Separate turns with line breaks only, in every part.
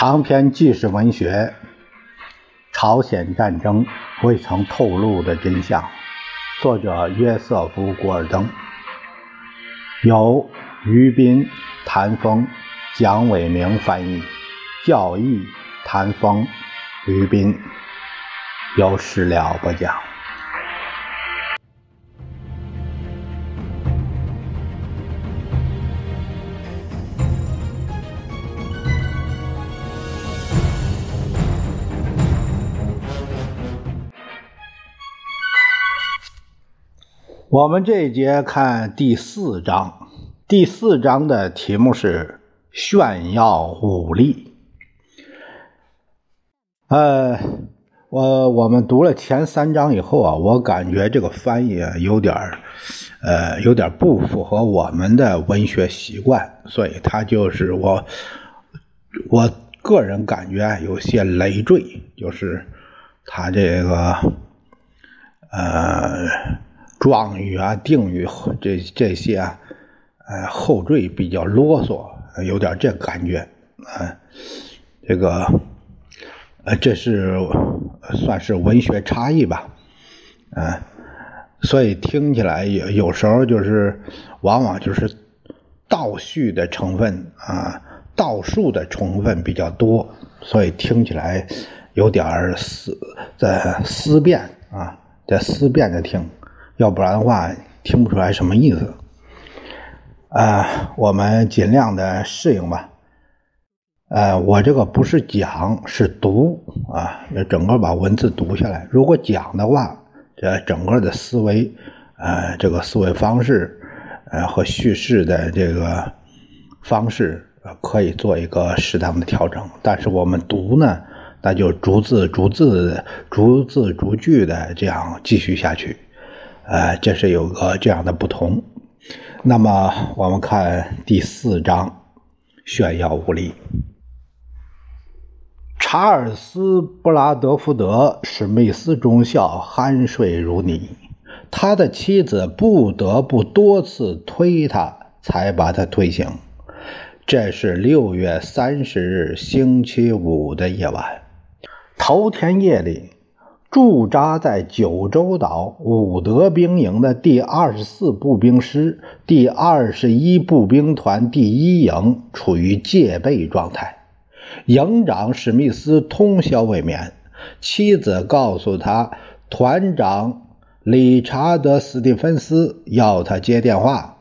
长篇纪实文学《朝鲜战争未曾透露的真相》，作者约瑟夫·古尔登，由于斌、谭峰、蒋伟明翻译，教义、谭峰、于斌，由史料不讲。我们这一节看第四章，第四章的题目是炫耀武力。呃，我我们读了前三章以后啊，我感觉这个翻译有点呃，有点不符合我们的文学习惯，所以他就是我我个人感觉有些累赘，就是他这个呃。状语啊，定语这这些啊，呃，后缀比较啰嗦，有点这感觉啊。这个，呃，这是算是文学差异吧，啊，所以听起来有有时候就是，往往就是倒叙的成分啊，倒数的成分比较多，所以听起来有点思在思辨啊，在思辨着听。要不然的话，听不出来什么意思。啊，我们尽量的适应吧。呃，我这个不是讲，是读啊，整个把文字读下来。如果讲的话，这整个的思维，呃，这个思维方式，呃，和叙事的这个方式，可以做一个适当的调整。但是我们读呢，那就逐字逐字、逐字逐句的这样继续下去。呃，这是有个这样的不同。那么，我们看第四章，炫耀武力。查尔斯·布拉德福德·史密斯中校酣睡如泥，他的妻子不得不多次推他，才把他推醒。这是六月三十日星期五的夜晚，头天夜里。驻扎在九州岛武德兵营的第二十四步兵师第二十一步兵团第一营处于戒备状态。营长史密斯通宵未眠，妻子告诉他，团长理查德·斯蒂芬斯要他接电话。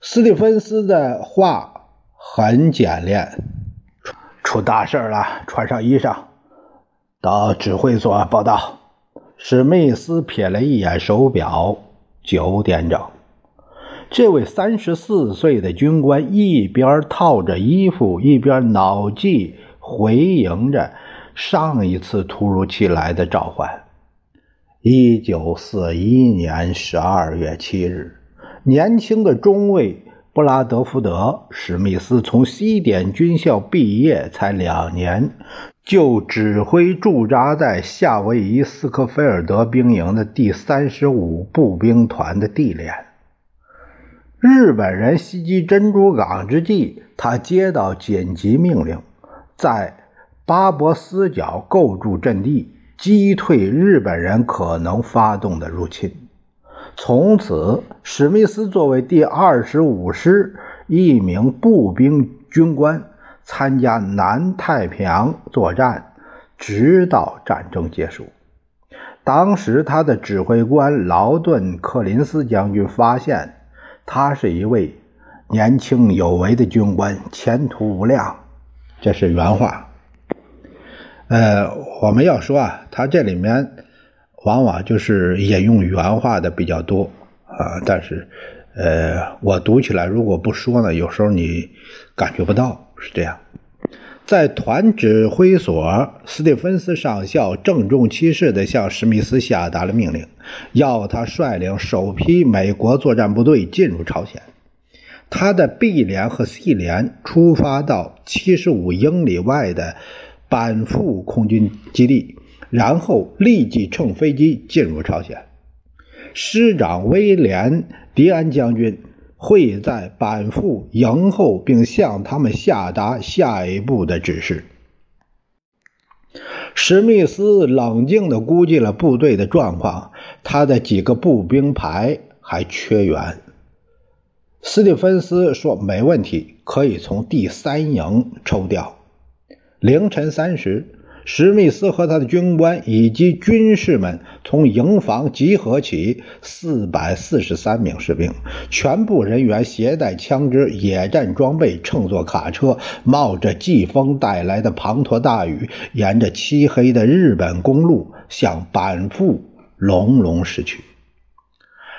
斯蒂芬斯的话很简练：“出出大事了，穿上衣裳。”到指挥所报道。史密斯瞥了一眼手表，九点整。这位三十四岁的军官一边套着衣服，一边脑际回应着上一次突如其来的召唤。一九四一年十二月七日，年轻的中尉布拉德福德·史密斯从西点军校毕业才两年。就指挥驻扎在夏威夷斯科菲尔德兵营的第三十五步兵团的地连。日本人袭击珍珠港之际，他接到紧急命令，在巴博斯角构筑阵地，击退日本人可能发动的入侵。从此，史密斯作为第二十五师一名步兵军官。参加南太平洋作战，直到战争结束。当时，他的指挥官劳顿·克林斯将军发现，他是一位年轻有为的军官，前途无量。这是原话。呃，我们要说啊，他这里面往往就是引用原话的比较多啊。但是，呃，我读起来如果不说呢，有时候你感觉不到。是这样，在团指挥所，斯蒂芬斯上校郑重其事地向史密斯下达了命令，要他率领首批美国作战部队进入朝鲜。他的 B 连和 C 连出发到七十五英里外的板富空军基地，然后立即乘飞机进入朝鲜。师长威廉·迪安将军。会在板副迎候，并向他们下达下一步的指示。史密斯冷静地估计了部队的状况，他的几个步兵排还缺员。斯蒂芬斯说：“没问题，可以从第三营抽调。”凌晨三时。史密斯和他的军官以及军士们从营房集合起，四百四十三名士兵，全部人员携带枪支、野战装备，乘坐卡车，冒着季风带来的滂沱大雨，沿着漆黑的日本公路向板富隆隆驶去。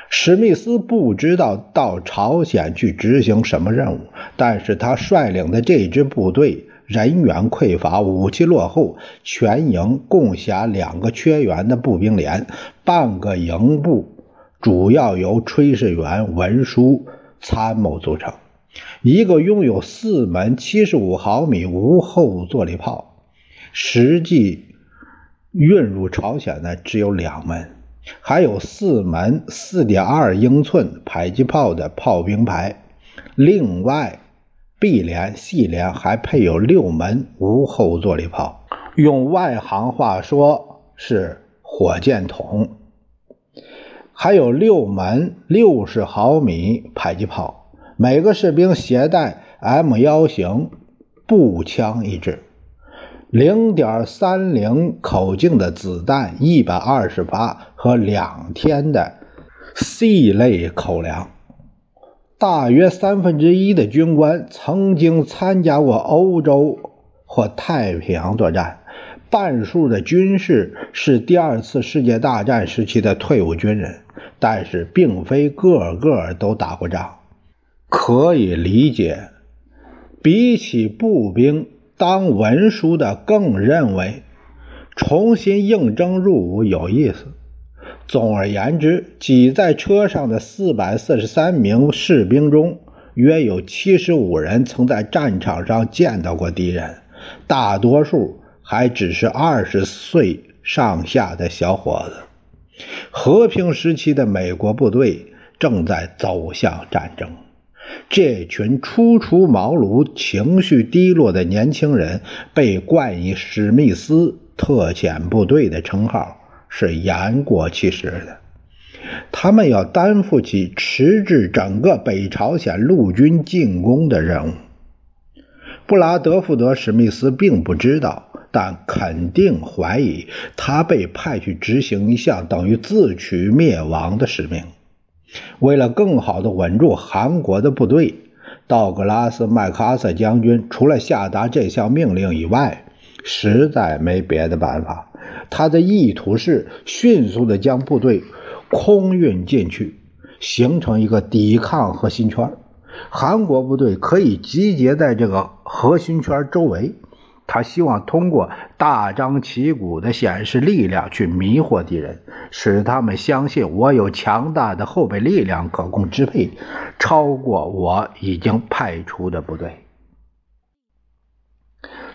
史密斯不知道到朝鲜去执行什么任务，但是他率领的这支部队。人员匮乏，武器落后，全营共辖两个缺员的步兵连，半个营部主要由炊事员、文书、参谋组成。一个拥有四门七十五毫米无后坐力炮，实际运入朝鲜的只有两门，还有四门四点二英寸迫击炮的炮兵排，另外。B 连、C 连还配有六门无后坐力炮，用外行话说是火箭筒，还有六门六十毫米迫击炮。每个士兵携带 M 幺型步枪一支，零点三零口径的子弹一百二十发和两天的 C 类口粮。大约三分之一的军官曾经参加过欧洲或太平洋作战，半数的军士是第二次世界大战时期的退伍军人，但是并非个个都打过仗。可以理解，比起步兵当文书的，更认为重新应征入伍有意思。总而言之，挤在车上的四百四十三名士兵中，约有七十五人曾在战场上见到过敌人，大多数还只是二十岁上下的小伙子。和平时期的美国部队正在走向战争，这群初出茅庐、情绪低落的年轻人被冠以史密斯特遣部队的称号。是言过其实的，他们要担负起迟滞整个北朝鲜陆军进攻的任务。布拉德福德·史密斯并不知道，但肯定怀疑他被派去执行一项等于自取灭亡的使命。为了更好地稳住韩国的部队，道格拉斯·麦克阿瑟将军除了下达这项命令以外，实在没别的办法。他的意图是迅速地将部队空运进去，形成一个抵抗核心圈。韩国部队可以集结在这个核心圈周围。他希望通过大张旗鼓地显示力量去迷惑敌人，使他们相信我有强大的后备力量可供支配，超过我已经派出的部队。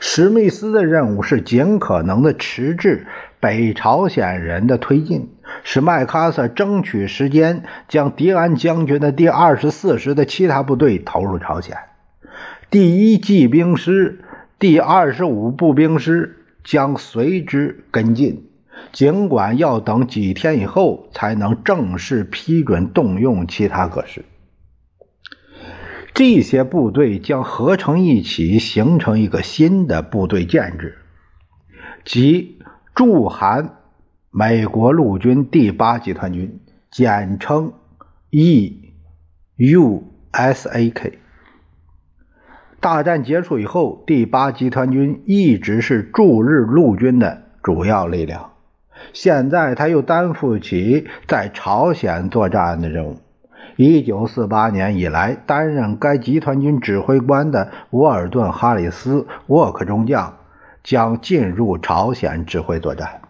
史密斯的任务是尽可能的迟滞北朝鲜人的推进，使麦克阿瑟争取时间将迪安将军的第二十四师的其他部队投入朝鲜。第一骑兵师、第二十五步兵师将随之跟进，尽管要等几天以后才能正式批准动用其他各师。这些部队将合成一起，形成一个新的部队建制，即驻韩美国陆军第八集团军，简称 E.U.S.A.K。大战结束以后，第八集团军一直是驻日陆军的主要力量，现在他又担负起在朝鲜作战的任务。一九四八年以来，担任该集团军指挥官的沃尔顿·哈里斯·沃克中将将进入朝鲜指挥作战。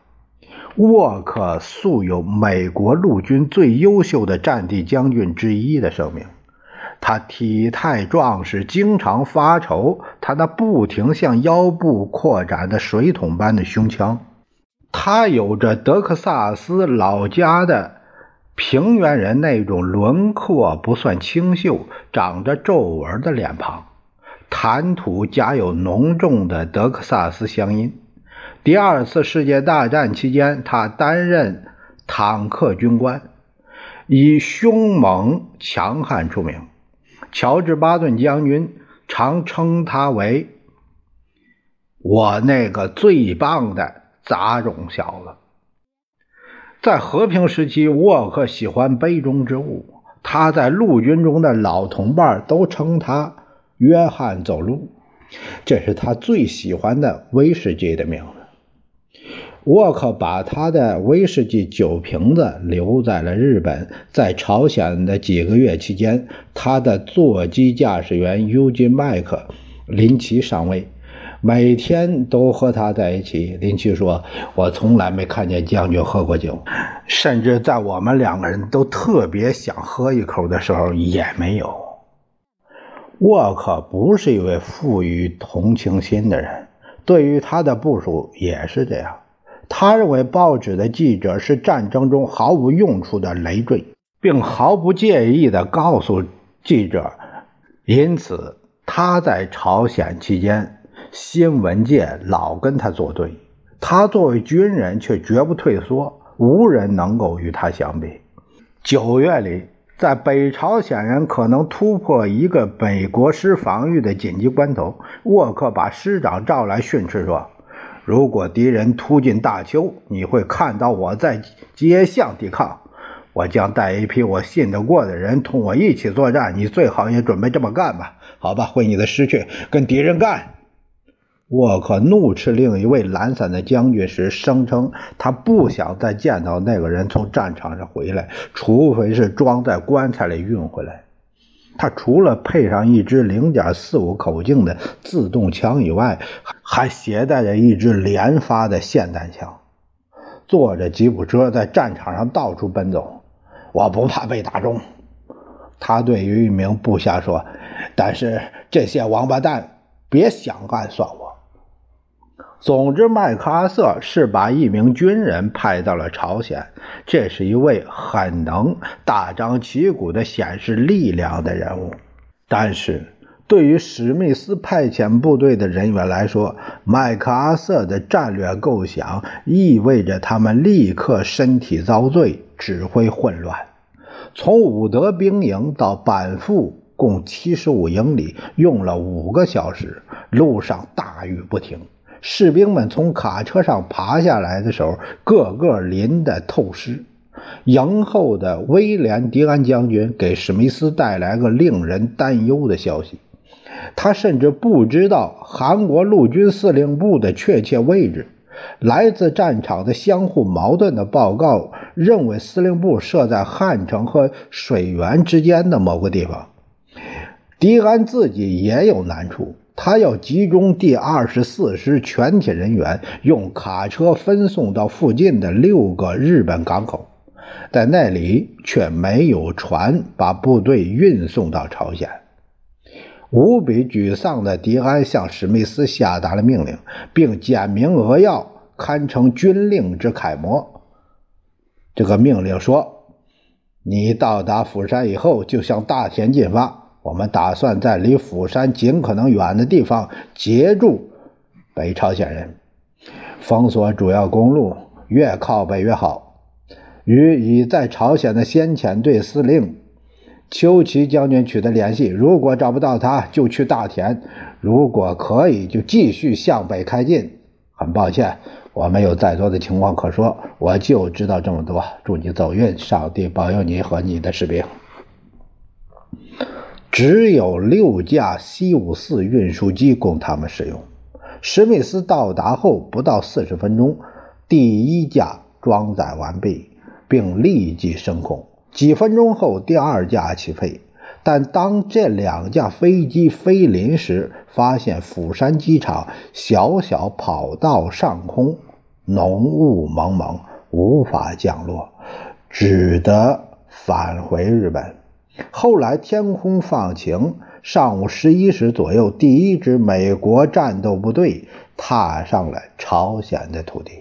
沃克素有“美国陆军最优秀的战地将军之一”的声名。他体态壮实，经常发愁他那不停向腰部扩展的水桶般的胸腔。他有着德克萨斯老家的。平原人那种轮廓不算清秀、长着皱纹的脸庞，谈吐夹有浓重的德克萨斯乡音。第二次世界大战期间，他担任坦克军官，以凶猛强悍出名。乔治·巴顿将军常称他为“我那个最棒的杂种小子”。在和平时期，沃克喜欢杯中之物。他在陆军中的老同伴都称他“约翰走路”，这是他最喜欢的威士忌的名字。沃克把他的威士忌酒瓶子留在了日本。在朝鲜的几个月期间，他的座机驾驶员尤金·麦克林奇上尉。每天都和他在一起。林奇说：“我从来没看见将军喝过酒，甚至在我们两个人都特别想喝一口的时候也没有。”沃克不是一位富于同情心的人，对于他的部署也是这样。他认为报纸的记者是战争中毫无用处的累赘，并毫不介意地告诉记者。因此，他在朝鲜期间。新闻界老跟他作对，他作为军人却绝不退缩，无人能够与他相比。九月里，在北朝鲜人可能突破一个美国师防御的紧急关头，沃克把师长召来训斥说：“如果敌人突进大邱，你会看到我在街巷抵抗，我将带一批我信得过的人同我一起作战。你最好也准备这么干吧？好吧，为你的失去跟敌人干。”沃克怒斥另一位懒散的将军时，声称他不想再见到那个人从战场上回来，除非是装在棺材里运回来。他除了配上一支0.45口径的自动枪以外，还携带着一支连发的霰弹枪，坐着吉普车在战场上到处奔走。我不怕被打中，他对于一名部下说。但是这些王八蛋别想暗算我。总之，麦克阿瑟是把一名军人派到了朝鲜。这是一位很能大张旗鼓地显示力量的人物。但是，对于史密斯派遣部队的人员来说，麦克阿瑟的战略构想意味着他们立刻身体遭罪，指挥混乱。从伍德兵营到板富共七十五英里，用了五个小时，路上大雨不停。士兵们从卡车上爬下来的时候，个个淋得透湿。营后的威廉·迪安将军给史密斯带来个令人担忧的消息：他甚至不知道韩国陆军司令部的确切位置。来自战场的相互矛盾的报告认为，司令部设在汉城和水源之间的某个地方。迪安自己也有难处。他要集中第二十四师全体人员，用卡车分送到附近的六个日本港口，在那里却没有船把部队运送到朝鲜。无比沮丧的迪安向史密斯下达了命令，并简明扼要，堪称军令之楷模。这个命令说：“你到达釜山以后，就向大田进发。”我们打算在离釜山尽可能远的地方截住北朝鲜人，封锁主要公路，越靠北越好。与已在朝鲜的先遣队司令邱奇将军取得联系，如果找不到他，就去大田；如果可以，就继续向北开进。很抱歉，我没有再多的情况可说，我就知道这么多。祝你走运，上帝保佑你和你的士兵。只有六架 C 五四运输机供他们使用。史密斯到达后不到四十分钟，第一架装载完毕，并立即升空。几分钟后，第二架起飞。但当这两架飞机飞临时，发现釜山机场小小跑道上空浓雾蒙蒙，无法降落，只得返回日本。后来天空放晴，上午十一时左右，第一支美国战斗部队踏上了朝鲜的土地。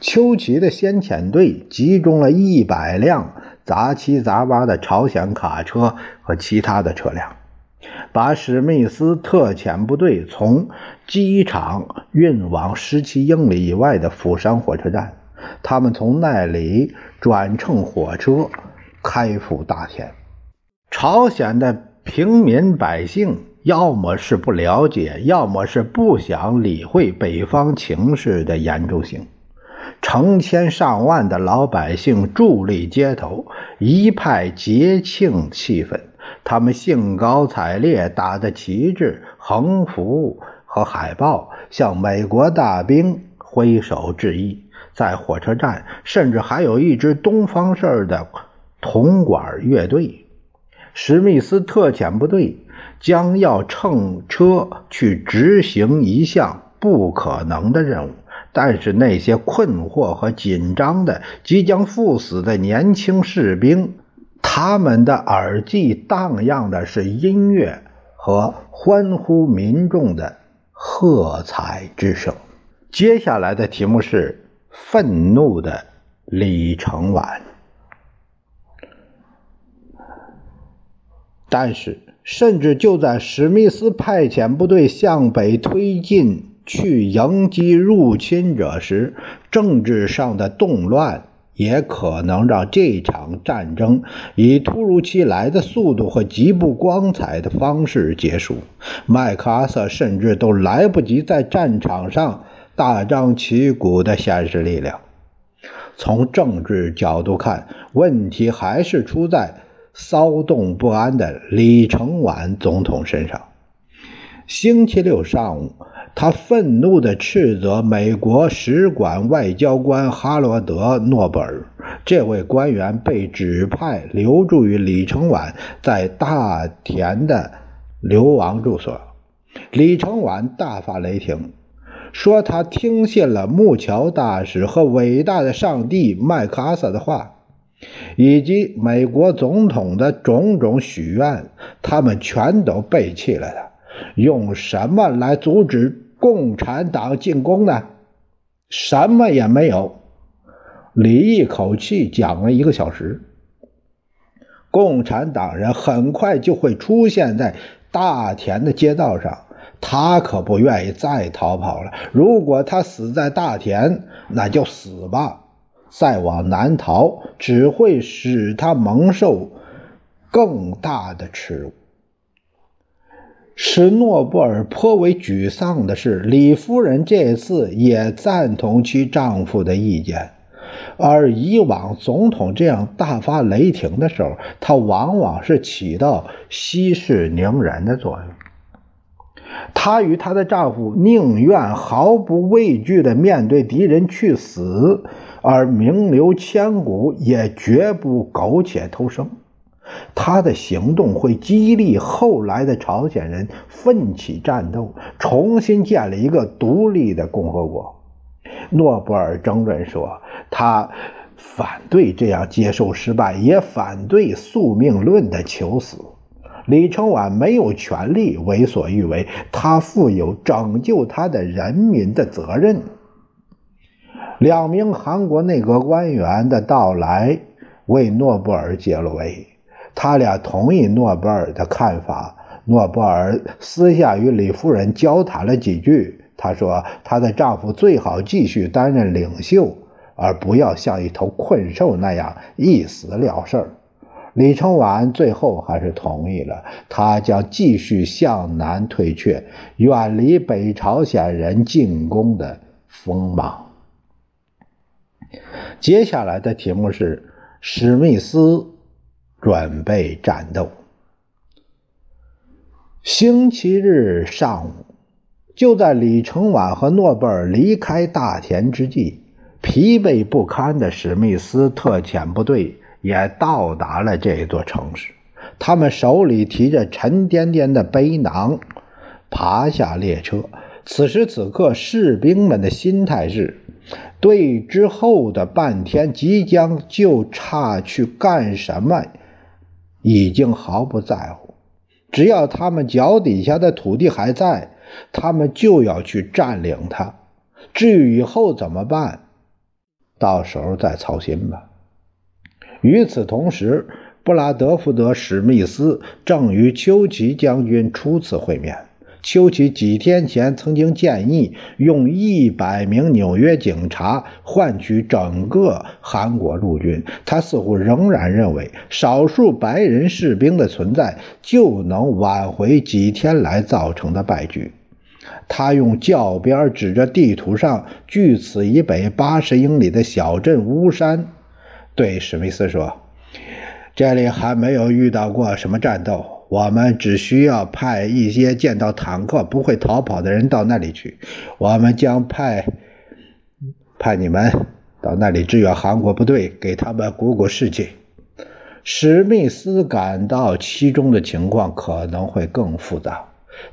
邱奇的先遣队集中了一百辆杂七杂八的朝鲜卡车和其他的车辆，把史密斯特遣部队从机场运往十七英里以外的釜山火车站。他们从那里转乘火车开赴大田。朝鲜的平民百姓要么是不了解，要么是不想理会北方情势的严重性。成千上万的老百姓伫立街头，一派节庆气氛。他们兴高采烈，打着旗帜、横幅和海报，向美国大兵挥手致意。在火车站，甚至还有一支东方式的铜管乐队。史密斯特遣部队将要乘车去执行一项不可能的任务。但是那些困惑和紧张的、即将赴死的年轻士兵，他们的耳际荡漾的是音乐和欢呼民众的喝彩之声。接下来的题目是《愤怒的李承晚》。但是，甚至就在史密斯派遣部队向北推进。去迎击入侵者时，政治上的动乱也可能让这场战争以突如其来的速度和极不光彩的方式结束。麦克阿瑟甚至都来不及在战场上大张旗鼓的显示力量。从政治角度看，问题还是出在骚动不安的李承晚总统身上。星期六上午。他愤怒地斥责美国使馆外交官哈罗德·诺贝尔，这位官员被指派留驻于李承晚在大田的流亡住所。李承晚大发雷霆，说他听信了木桥大使和伟大的上帝麦克阿瑟的话，以及美国总统的种种许愿，他们全都背弃了他。用什么来阻止？共产党进攻呢？什么也没有。李一口气讲了一个小时。共产党人很快就会出现在大田的街道上，他可不愿意再逃跑了。如果他死在大田，那就死吧。再往南逃，只会使他蒙受更大的耻辱。使诺布尔颇为沮丧的是，李夫人这次也赞同其丈夫的意见，而以往总统这样大发雷霆的时候，她往往是起到息事宁人的作用。她与她的丈夫宁愿毫不畏惧地面对敌人去死，而名留千古，也绝不苟且偷生。他的行动会激励后来的朝鲜人奋起战斗，重新建立一个独立的共和国。诺布尔争论说，他反对这样接受失败，也反对宿命论的求死。李承晚没有权利为所欲为，他负有拯救他的人民的责任。两名韩国内阁官员的到来为诺布尔解了围。他俩同意诺贝尔的看法。诺贝尔私下与李夫人交谈了几句。他说：“她的丈夫最好继续担任领袖，而不要像一头困兽那样一死了事儿。”李承晚最后还是同意了。他将继续向南退却，远离北朝鲜人进攻的锋芒。接下来的题目是史密斯。准备战斗。星期日上午，就在李承晚和诺贝尔离开大田之际，疲惫不堪的史密斯特遣部队也到达了这座城市。他们手里提着沉甸甸的背囊，爬下列车。此时此刻，士兵们的心态是：对之后的半天即将就差去干什么？已经毫不在乎，只要他们脚底下的土地还在，他们就要去占领它。至于以后怎么办，到时候再操心吧。与此同时，布拉德福德·史密斯正与丘奇将军初次会面。丘奇几天前曾经建议用一百名纽约警察换取整个韩国陆军，他似乎仍然认为少数白人士兵的存在就能挽回几天来造成的败局。他用教鞭指着地图上距此以北八十英里的小镇乌山，对史密斯说：“这里还没有遇到过什么战斗。”我们只需要派一些见到坦克不会逃跑的人到那里去。我们将派派你们到那里支援韩国部队，给他们鼓鼓士气。史密斯感到其中的情况可能会更复杂。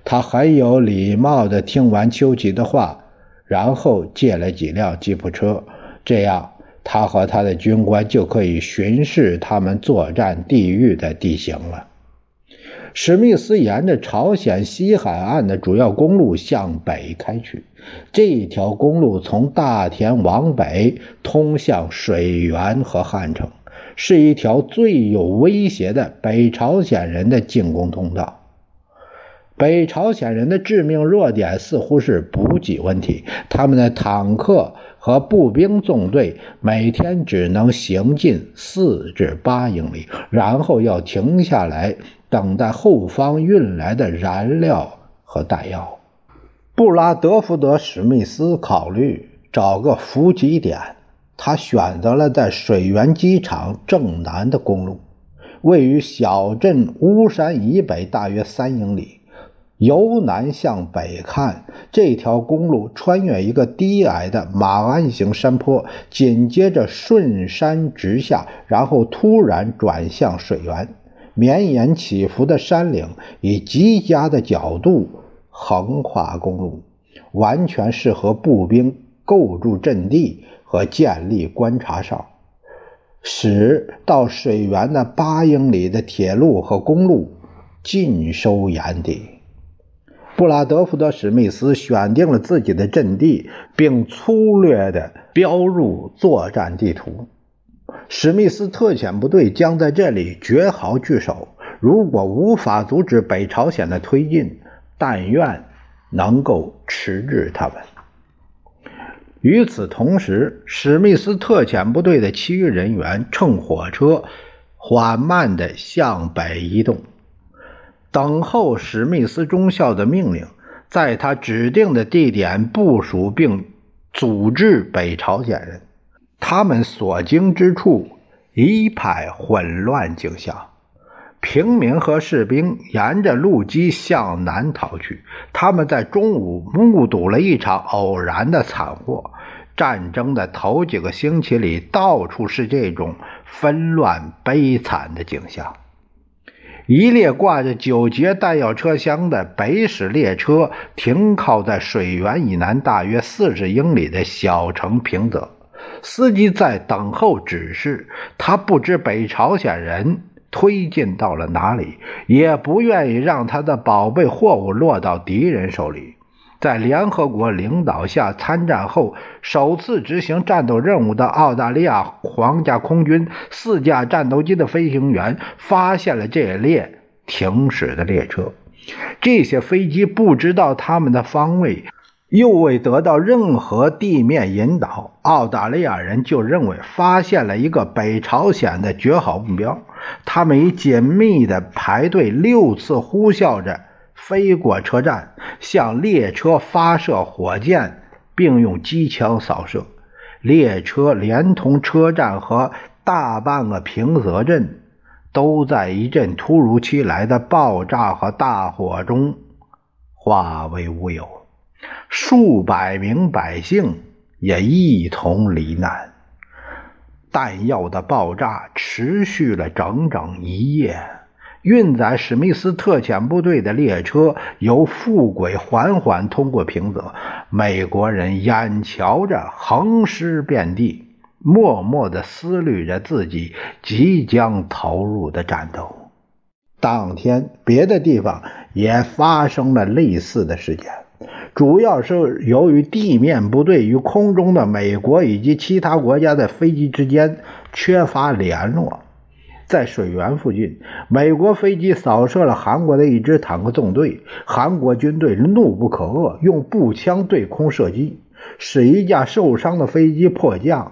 他很有礼貌地听完丘吉的话，然后借了几辆吉普车，这样他和他的军官就可以巡视他们作战地域的地形了。史密斯沿着朝鲜西海岸的主要公路向北开去，这条公路从大田往北通向水源和汉城，是一条最有威胁的北朝鲜人的进攻通道。北朝鲜人的致命弱点似乎是补给问题，他们的坦克和步兵纵队每天只能行进四至八英里，然后要停下来。等待后方运来的燃料和弹药。布拉德福德·史密斯考虑找个伏击点，他选择了在水源机场正南的公路，位于小镇巫山以北大约三英里。由南向北看，这条公路穿越一个低矮的马鞍形山坡，紧接着顺山直下，然后突然转向水源。绵延起伏的山岭以极佳的角度横跨公路，完全适合步兵构筑阵地和建立观察哨，使到水源的八英里的铁路和公路尽收眼底。布拉德福德·史密斯选定了自己的阵地，并粗略地标入作战地图。史密斯特遣部队将在这里绝好据守。如果无法阻止北朝鲜的推进，但愿能够迟滞他们。与此同时，史密斯特遣部队的其余人员乘火车缓慢地向北移动，等候史密斯中校的命令，在他指定的地点部署并组织北朝鲜人。他们所经之处一派混乱景象，平民和士兵沿着路基向南逃去。他们在中午目睹了一场偶然的惨祸。战争的头几个星期里，到处是这种纷乱悲惨的景象。一列挂着九节弹药车厢的北史列车停靠在水源以南大约四十英里的小城平泽。司机在等候指示，他不知北朝鲜人推进到了哪里，也不愿意让他的宝贝货物落到敌人手里。在联合国领导下参战后，首次执行战斗任务的澳大利亚皇家空军四架战斗机的飞行员发现了这列停驶的列车。这些飞机不知道他们的方位。又未得到任何地面引导，澳大利亚人就认为发现了一个北朝鲜的绝好目标。他们以紧密的排队，六次呼啸着飞过车站，向列车发射火箭，并用机枪扫射。列车连同车站和大半个平泽镇，都在一阵突如其来的爆炸和大火中化为乌有。数百名百姓也一同罹难。弹药的爆炸持续了整整一夜。运载史密斯特遣部队的列车由副轨缓缓通过平泽。美国人眼瞧着横尸遍地，默默地思虑着自己即将投入的战斗。当天，别的地方也发生了类似的事件。主要是由于地面部队与空中的美国以及其他国家的飞机之间缺乏联络。在水源附近，美国飞机扫射了韩国的一支坦克纵队，韩国军队怒不可遏，用步枪对空射击，使一架受伤的飞机迫降。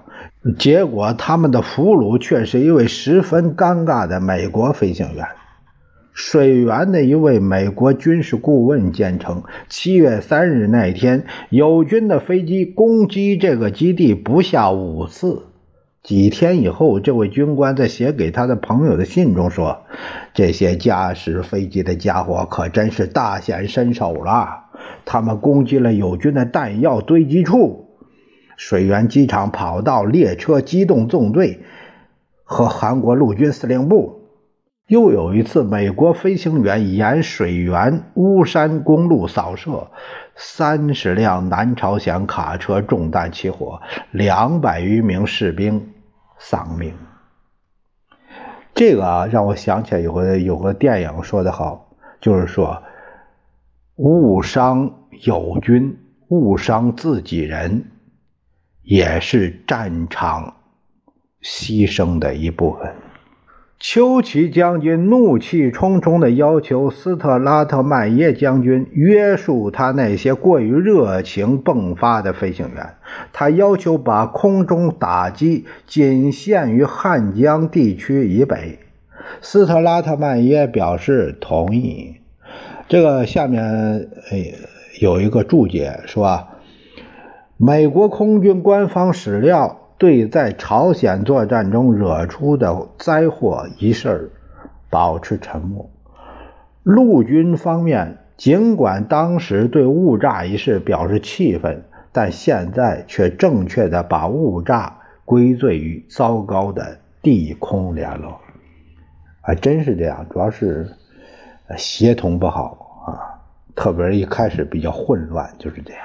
结果，他们的俘虏却是一位十分尴尬的美国飞行员。水源的一位美国军事顾问坚称，七月三日那天，友军的飞机攻击这个基地不下五次。几天以后，这位军官在写给他的朋友的信中说：“这些驾驶飞机的家伙可真是大显身手了，他们攻击了友军的弹药堆积处、水源机场跑道、列车、机动纵队和韩国陆军司令部。”又有一次，美国飞行员沿水源巫山公路扫射，三十辆南朝鲜卡车中弹起火，两百余名士兵丧命。这个啊，让我想起来有个有个电影说的好，就是说误伤友军，误伤自己人，也是战场牺牲的一部分。丘奇将军怒气冲冲地要求斯特拉特曼耶将军约束他那些过于热情迸发的飞行员。他要求把空中打击仅限于汉江地区以北。斯特拉特曼耶表示同意。这个下面诶有一个注解说，美国空军官方史料。对在朝鲜作战中惹出的灾祸一事保持沉默。陆军方面尽管当时对误炸一事表示气愤，但现在却正确的把误炸归罪于糟糕的地空联络。还真是这样，主要是协同不好啊，特别一开始比较混乱，就是这样。